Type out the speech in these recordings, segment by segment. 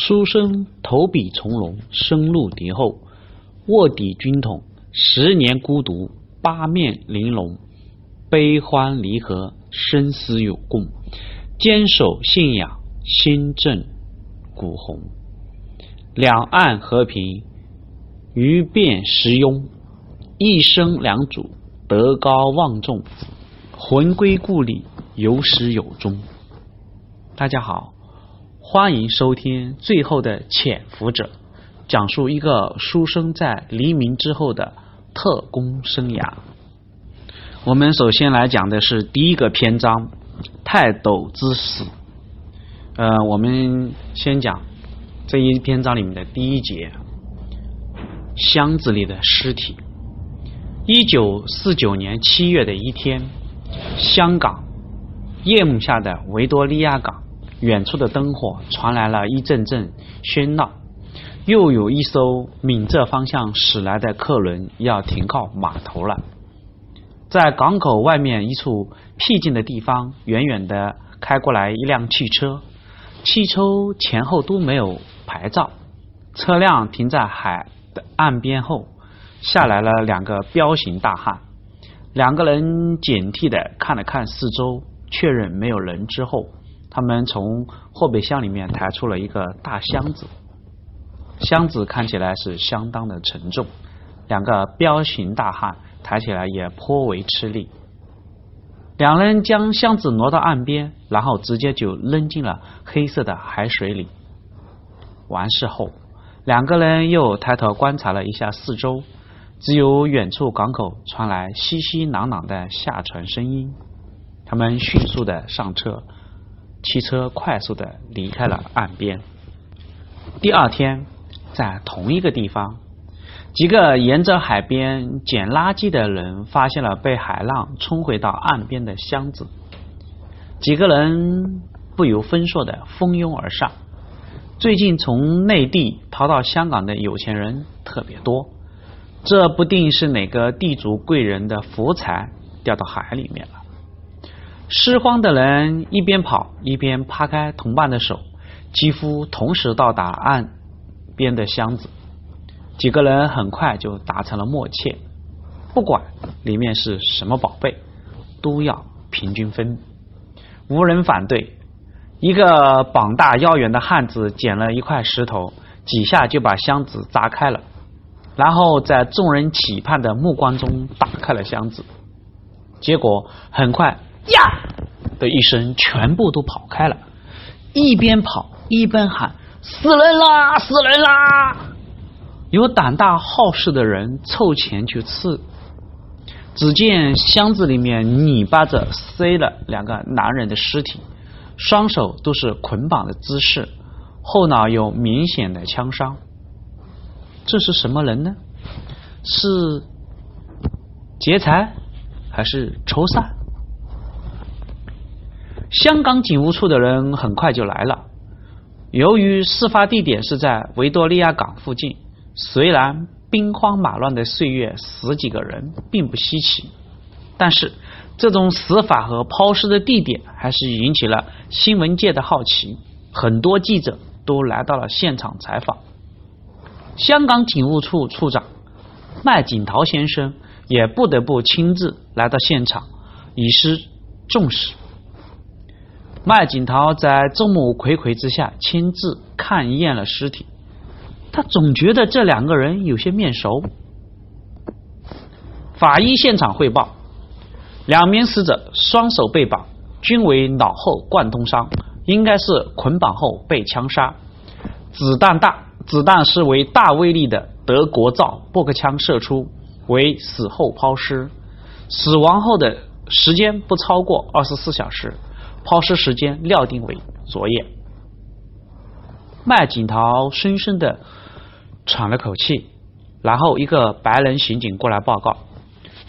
书生投笔从戎，深入敌后，卧底军统，十年孤独，八面玲珑，悲欢离合，生死有共，坚守信仰，心正骨红。两岸和平，鱼变时庸，一生两主，德高望重，魂归故里，有始有终。大家好。欢迎收听《最后的潜伏者》，讲述一个书生在黎明之后的特工生涯。我们首先来讲的是第一个篇章——泰斗之死。呃，我们先讲这一篇章里面的第一节：箱子里的尸体。一九四九年七月的一天，香港夜幕下的维多利亚港。远处的灯火传来了一阵阵喧闹，又有一艘闽浙方向驶来的客轮要停靠码头了。在港口外面一处僻静的地方，远远的开过来一辆汽车，汽车前后都没有牌照。车辆停在海的岸边后，下来了两个彪形大汉。两个人警惕的看了看四周，确认没有人之后。他们从后备箱里面抬出了一个大箱子，箱子看起来是相当的沉重，两个彪形大汉抬起来也颇为吃力。两人将箱子挪到岸边，然后直接就扔进了黑色的海水里。完事后，两个人又抬头观察了一下四周，只有远处港口传来熙熙攘攘的下船声音。他们迅速的上车。汽车快速的离开了岸边。第二天，在同一个地方，几个沿着海边捡垃圾的人发现了被海浪冲回到岸边的箱子。几个人不由分说的蜂拥而上。最近从内地逃到香港的有钱人特别多，这不定是哪个地主贵人的福财掉到海里面了。失荒的人一边跑一边扒开同伴的手，几乎同时到达岸边的箱子。几个人很快就达成了默契，不管里面是什么宝贝，都要平均分。无人反对。一个膀大腰圆的汉子捡了一块石头，几下就把箱子砸开了，然后在众人期盼的目光中打开了箱子。结果很快。呀的一声，全部都跑开了，一边跑一边喊：“死人啦！死人啦！”有胆大好事的人凑前去刺，只见箱子里面泥巴着塞了两个男人的尸体，双手都是捆绑的姿势，后脑有明显的枪伤。这是什么人呢？是劫财还是仇杀？香港警务处的人很快就来了。由于事发地点是在维多利亚港附近，虽然兵荒马乱的岁月死几个人并不稀奇，但是这种死法和抛尸的地点还是引起了新闻界的好奇。很多记者都来到了现场采访。香港警务处处长麦景陶先生也不得不亲自来到现场，以示重视。麦景涛在众目睽睽之下亲自看验了尸体，他总觉得这两个人有些面熟。法医现场汇报，两名死者双手被绑，均为脑后贯通伤，应该是捆绑后被枪杀。子弹大，子弹是为大威力的德国造步克枪射出，为死后抛尸，死亡后的时间不超过二十四小时。抛尸时间料定为昨夜。麦景涛深深的喘了口气，然后一个白人刑警过来报告：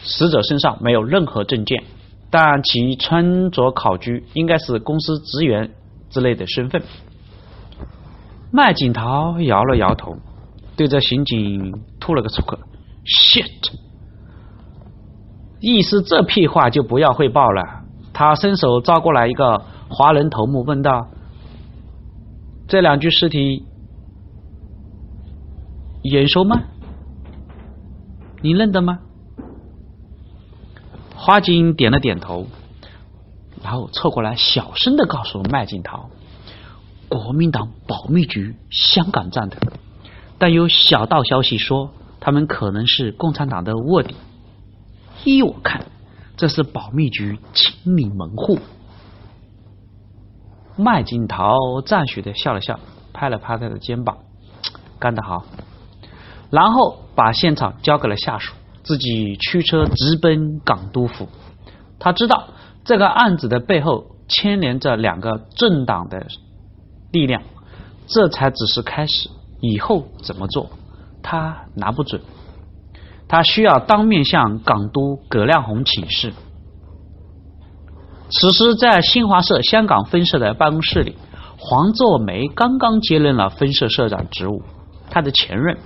死者身上没有任何证件，但其穿着考据应该是公司职员之类的身份。麦景涛摇了摇头，对着刑警吐了个粗口：“shit！” 意思这屁话就不要汇报了。他伸手招过来一个华人头目，问道：“这两具尸体眼熟吗？你认得吗？花金点了点头，然后凑过来小声的告诉麦景涛：“国民党保密局香港站的，但有小道消息说他们可能是共产党的卧底。依我看，这是保密局清理门户。”麦金涛赞许的笑了笑，拍了拍他的肩膀：“干得好。”然后把现场交给了下属。自己驱车直奔港督府，他知道这个案子的背后牵连着两个政党的力量，这才只是开始，以后怎么做他拿不准，他需要当面向港督葛亮洪请示。此时，在新华社香港分社的办公室里，黄作梅刚刚接任了分社社长职务，他的前任。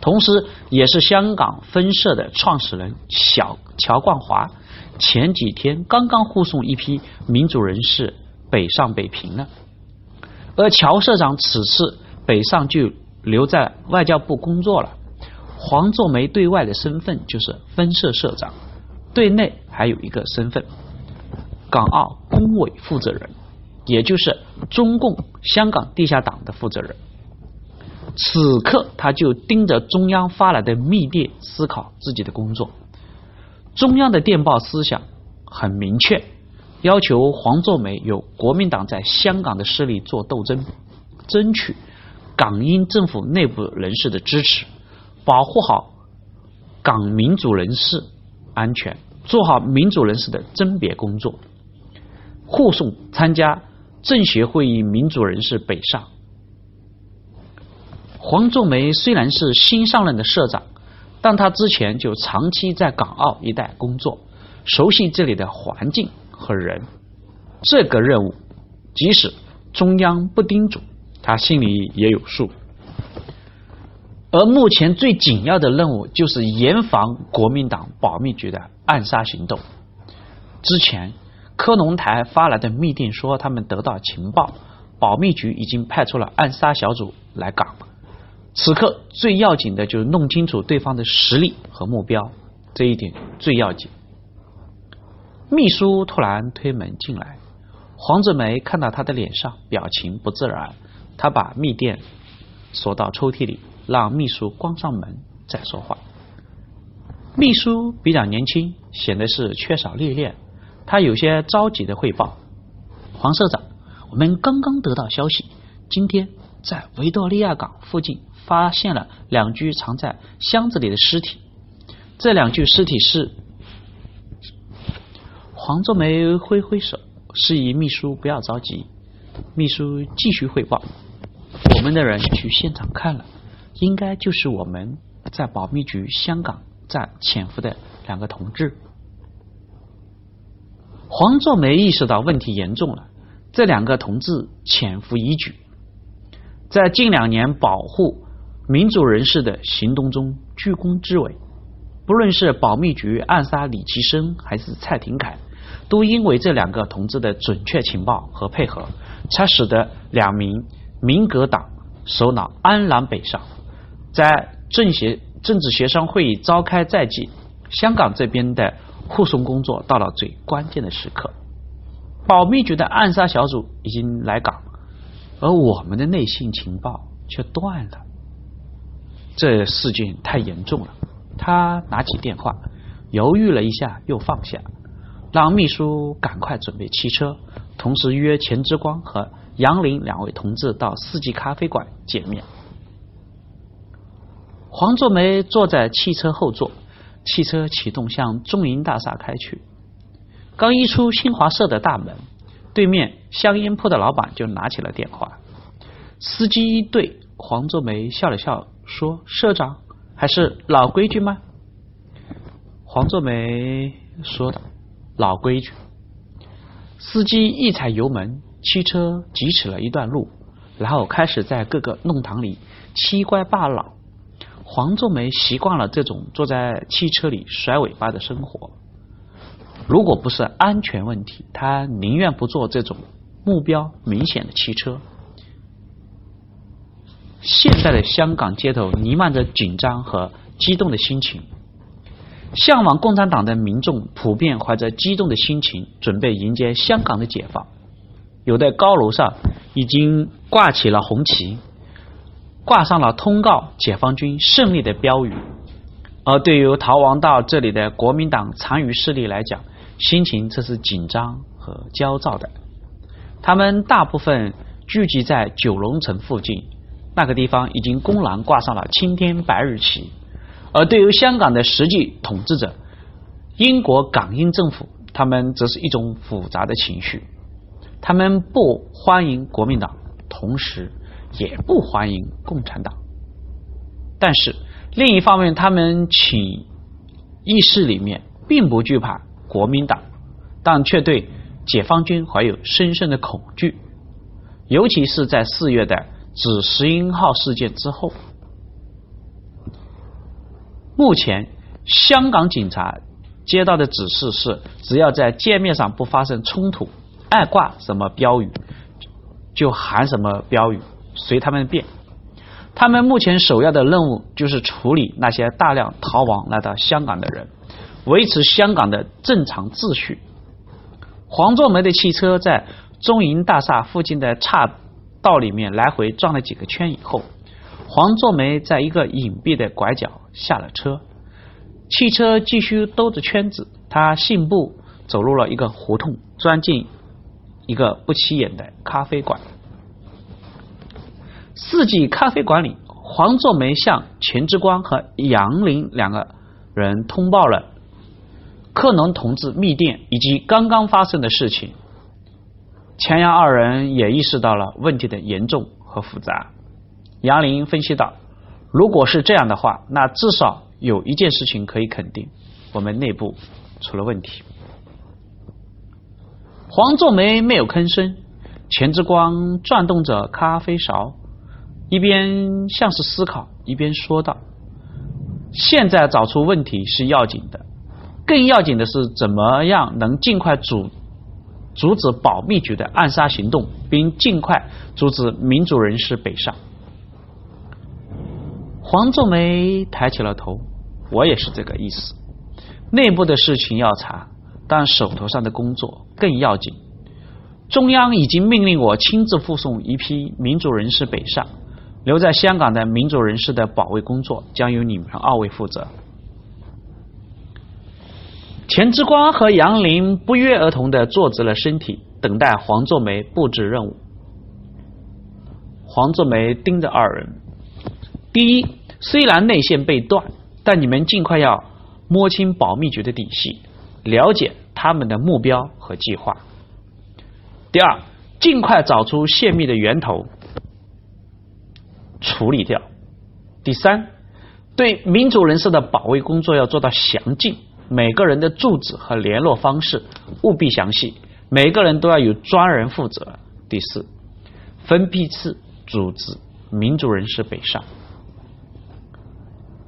同时，也是香港分社的创始人小乔冠华，前几天刚刚护送一批民主人士北上北平了。而乔社长此次北上就留在外交部工作了。黄作梅对外的身份就是分社社长，对内还有一个身份——港澳工委负责人，也就是中共香港地下党的负责人。此刻，他就盯着中央发来的密电，思考自己的工作。中央的电报思想很明确，要求黄作梅有国民党在香港的势力做斗争，争取港英政府内部人士的支持，保护好港民主人士安全，做好民主人士的甄别工作，护送参加政协会议民主人士北上。黄仲梅虽然是新上任的社长，但他之前就长期在港澳一带工作，熟悉这里的环境和人。这个任务，即使中央不叮嘱，他心里也有数。而目前最紧要的任务，就是严防国民党保密局的暗杀行动。之前科隆台发来的密电说，他们得到情报，保密局已经派出了暗杀小组来港。此刻最要紧的就是弄清楚对方的实力和目标，这一点最要紧。秘书突然推门进来，黄志梅看到他的脸上表情不自然，他把密电锁到抽屉里，让秘书关上门再说话。秘书比较年轻，显得是缺少历练，他有些着急的汇报：“黄社长，我们刚刚得到消息，今天在维多利亚港附近。”发现了两具藏在箱子里的尸体，这两具尸体是黄作梅挥挥手，示意秘书不要着急。秘书继续汇报：我们的人去现场看了，应该就是我们在保密局香港站潜伏的两个同志。黄作梅意识到问题严重了，这两个同志潜伏已久，在近两年保护。民主人士的行动中居功至伟，不论是保密局暗杀李奇生还是蔡廷锴，都因为这两个同志的准确情报和配合，才使得两名民革党首脑安然北上。在政协政治协商会议召开在即，香港这边的护送工作到了最关键的时刻，保密局的暗杀小组已经来港，而我们的内信情报却断了。这事件太严重了，他拿起电话，犹豫了一下，又放下，让秘书赶快准备汽车，同时约钱之光和杨林两位同志到四季咖啡馆见面。黄作梅坐在汽车后座，汽车启动向中银大厦开去。刚一出新华社的大门，对面香烟铺的老板就拿起了电话。司机对黄作梅笑了笑。说：“社长，还是老规矩吗？”黄作梅说道：“老规矩。”司机一踩油门，汽车疾驰了一段路，然后开始在各个弄堂里七拐八绕。黄仲梅习惯了这种坐在汽车里甩尾巴的生活。如果不是安全问题，他宁愿不坐这种目标明显的汽车。现在的香港街头弥漫着紧张和激动的心情，向往共产党的民众普遍怀着激动的心情，准备迎接香港的解放。有的高楼上已经挂起了红旗，挂上了通告解放军胜利的标语。而对于逃亡到这里的国民党残余势力来讲，心情则是紧张和焦躁的。他们大部分聚集在九龙城附近。那个地方已经公然挂上了青天白日旗，而对于香港的实际统治者英国港英政府，他们则是一种复杂的情绪。他们不欢迎国民党，同时也不欢迎共产党。但是另一方面，他们请意识里面并不惧怕国民党，但却对解放军怀有深深的恐惧，尤其是在四月的。指石英号事件之后，目前香港警察接到的指示是：只要在界面上不发生冲突，爱挂什么标语就喊什么标语，随他们便。他们目前首要的任务就是处理那些大量逃亡来到香港的人，维持香港的正常秩序。黄作梅的汽车在中银大厦附近的岔。道里面来回转了几个圈以后，黄作梅在一个隐蔽的拐角下了车，汽车继续兜着圈子，他信步走入了一个胡同，钻进一个不起眼的咖啡馆。四季咖啡馆里，黄作梅向钱之光和杨林两个人通报了克农同志密电以及刚刚发生的事情。钱杨二人也意识到了问题的严重和复杂。杨林分析道：“如果是这样的话，那至少有一件事情可以肯定，我们内部出了问题。”黄作梅没有吭声，钱之光转动着咖啡勺，一边像是思考，一边说道：“现在找出问题是要紧的，更要紧的是怎么样能尽快阻。”阻止保密局的暗杀行动，并尽快阻止民主人士北上。黄仲梅抬起了头，我也是这个意思。内部的事情要查，但手头上的工作更要紧。中央已经命令我亲自护送一批民主人士北上，留在香港的民主人士的保卫工作将由你们二位负责。钱之光和杨林不约而同的坐直了身体，等待黄作梅布置任务。黄作梅盯着二人：第一，虽然内线被断，但你们尽快要摸清保密局的底细，了解他们的目标和计划；第二，尽快找出泄密的源头，处理掉；第三，对民主人士的保卫工作要做到详尽。每个人的住址和联络方式务必详细，每个人都要有专人负责。第四，分批次组织民主人士北上。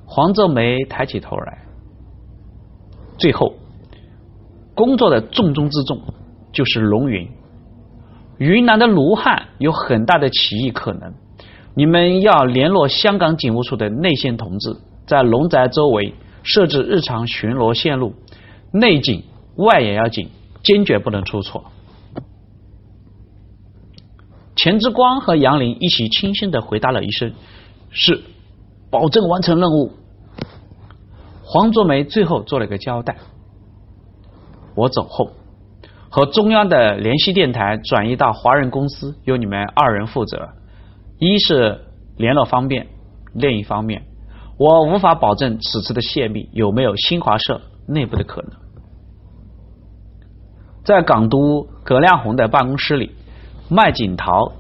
黄泽梅抬起头来，最后工作的重中之重就是龙云。云南的卢汉有很大的起义可能，你们要联络香港警务处的内线同志，在龙宅周围。设置日常巡逻线路，内紧外也要紧，坚决不能出错。钱之光和杨林一起轻声的回答了一声：“是，保证完成任务。”黄卓梅最后做了个交代：“我走后，和中央的联系电台转移到华人公司，由你们二人负责。一是联络方便，另一方面。”我无法保证此次的泄密有没有新华社内部的可能。在港督葛亮洪的办公室里，麦景涛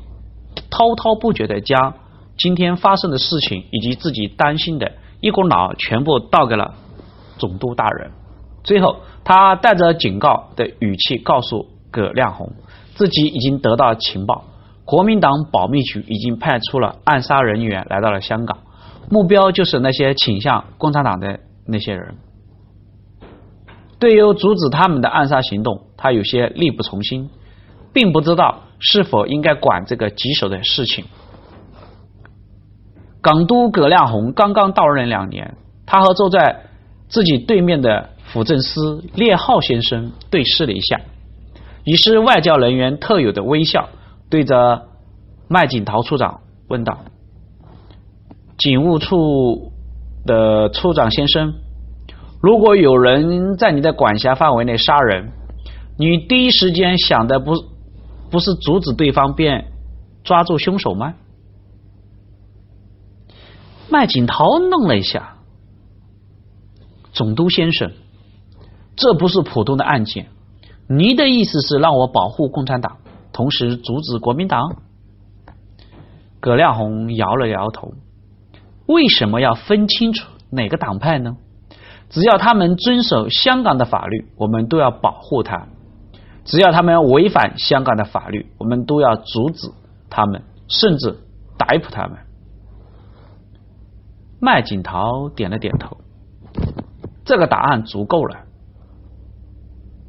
滔滔不绝的将今天发生的事情以及自己担心的一股脑全部倒给了总督大人。最后，他带着警告的语气告诉葛亮洪，自己已经得到情报，国民党保密局已经派出了暗杀人员来到了香港。目标就是那些倾向共产党的那些人。对于阻止他们的暗杀行动，他有些力不从心，并不知道是否应该管这个棘手的事情。港督葛亮洪刚刚到任两年，他和坐在自己对面的辅政司列浩先生对视了一下，于是外交人员特有的微笑，对着麦景陶处长问道：“警务处的处长先生，如果有人在你的管辖范围内杀人，你第一时间想的不不是阻止对方，便抓住凶手吗？”麦景陶愣了一下，总督先生，这不是普通的案件。您的意思是让我保护共产党，同时阻止国民党？葛亮洪摇了摇头。为什么要分清楚哪个党派呢？只要他们遵守香港的法律，我们都要保护他；只要他们违反香港的法律，我们都要阻止他们，甚至逮捕他们。麦景涛点了点头，这个答案足够了。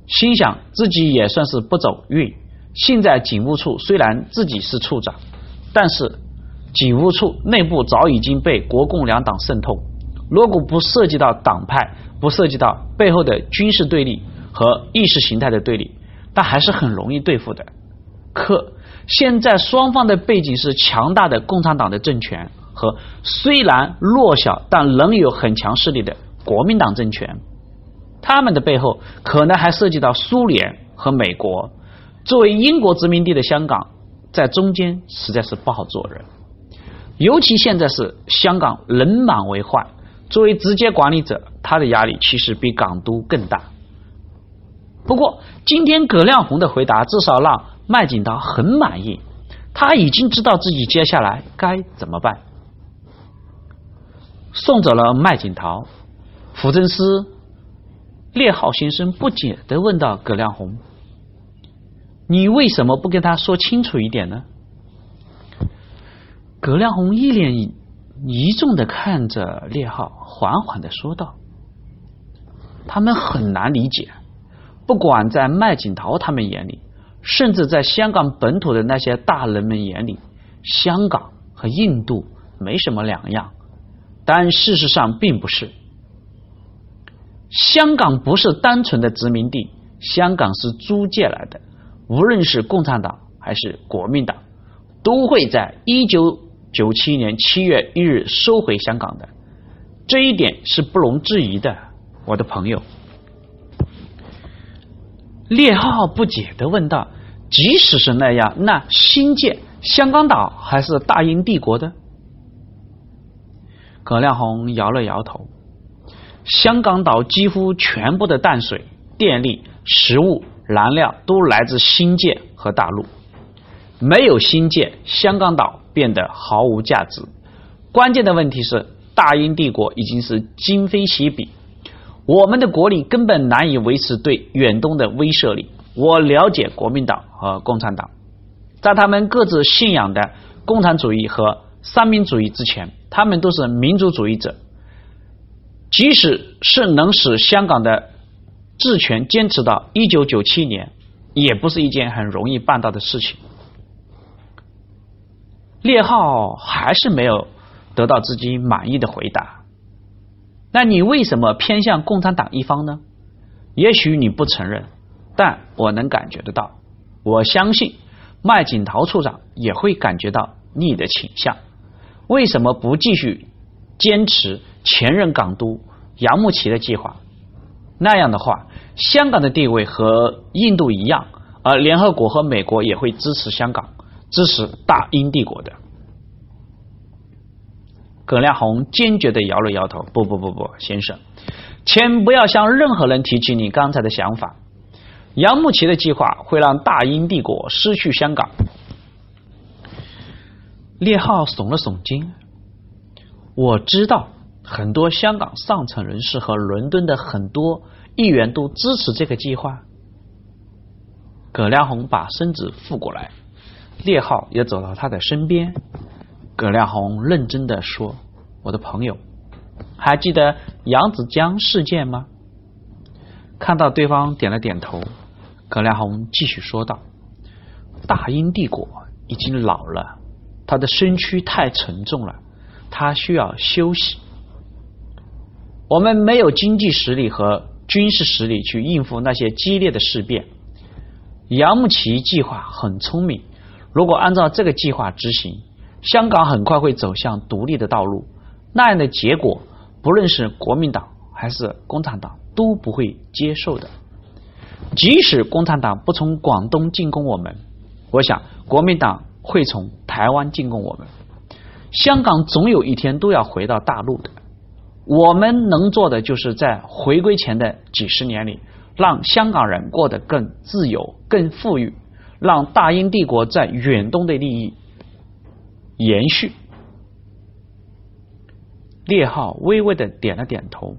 心想自己也算是不走运。现在警务处虽然自己是处长，但是警务处内部早已经被国共两党渗透。如果不涉及到党派，不涉及到背后的军事对立和意识形态的对立，但还是很容易对付的。可现在双方的背景是强大的共产党的政权。和虽然弱小但仍有很强势力的国民党政权，他们的背后可能还涉及到苏联和美国。作为英国殖民地的香港，在中间实在是不好做人。尤其现在是香港人满为患，作为直接管理者，他的压力其实比港督更大。不过，今天葛亮洪的回答至少让麦景涛很满意，他已经知道自己接下来该怎么办。送走了麦景陶，辅政司列浩先生不解的问道：“葛亮洪，你为什么不跟他说清楚一点呢？”葛亮红一脸疑重的看着列号，缓缓的说道：“他们很难理解，不管在麦景陶他们眼里，甚至在香港本土的那些大人们眼里，香港和印度没什么两样。”但事实上并不是，香港不是单纯的殖民地，香港是租借来的。无论是共产党还是国民党，都会在一九九七年七月一日收回香港的，这一点是不容置疑的，我的朋友。列浩不解的问道：“即使是那样，那新建香港岛还是大英帝国的？”葛亮红摇了摇头。香港岛几乎全部的淡水、电力、食物、燃料都来自新界和大陆。没有新界，香港岛变得毫无价值。关键的问题是，大英帝国已经是今非昔比，我们的国力根本难以维持对远东的威慑力。我了解国民党和共产党，在他们各自信仰的共产主义和三民主义之前。他们都是民族主义者，即使是能使香港的治权坚持到一九九七年，也不是一件很容易办到的事情。列号还是没有得到自己满意的回答。那你为什么偏向共产党一方呢？也许你不承认，但我能感觉得到。我相信麦景陶处长也会感觉到你的倾向。为什么不继续坚持前任港督杨慕琦的计划？那样的话，香港的地位和印度一样，而联合国和美国也会支持香港，支持大英帝国的。葛亮红坚决的摇了摇头：“不不不不，先生，请不要向任何人提起你刚才的想法。杨慕琦的计划会让大英帝国失去香港。”列浩耸了耸肩，我知道很多香港上层人士和伦敦的很多议员都支持这个计划。葛亮红把身子覆过来，列浩也走到他的身边。葛亮红认真的说：“我的朋友，还记得扬子江事件吗？”看到对方点了点头，葛亮红继续说道：“大英帝国已经老了。”他的身躯太沉重了，他需要休息。我们没有经济实力和军事实力去应付那些激烈的事变。杨慕琦计划很聪明，如果按照这个计划执行，香港很快会走向独立的道路。那样的结果，不论是国民党还是共产党都不会接受的。即使共产党不从广东进攻我们，我想国民党会从台湾进攻我们。香港总有一天都要回到大陆的。我们能做的，就是在回归前的几十年里，让香港人过得更自由、更富裕，让大英帝国在远东的利益延续。列号微微的点了点头，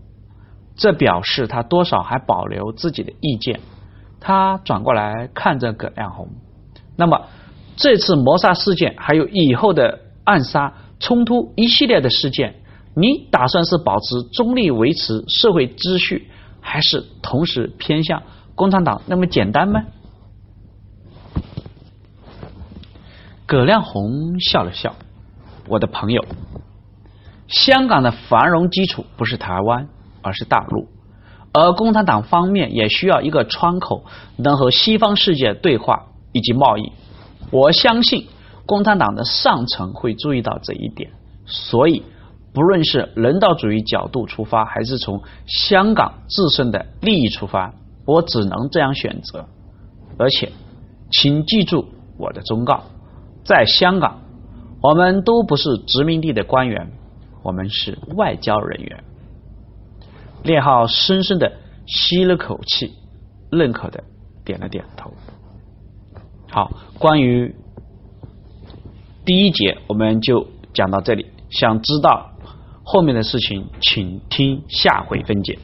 这表示他多少还保留自己的意见。他转过来看着葛亮红，那么这次谋杀事件，还有以后的暗杀、冲突一系列的事件。你打算是保持中立，维持社会秩序，还是同时偏向共产党那么简单吗？葛亮红笑了笑，我的朋友，香港的繁荣基础不是台湾，而是大陆，而共产党方面也需要一个窗口，能和西方世界对话以及贸易。我相信共产党的上层会注意到这一点，所以。不论是人道主义角度出发，还是从香港自身的利益出发，我只能这样选择。而且，请记住我的忠告：在香港，我们都不是殖民地的官员，我们是外交人员。列浩深深的吸了口气，认可的点了点头。好，关于第一节，我们就讲到这里。想知道。后面的事情，请听下回分解。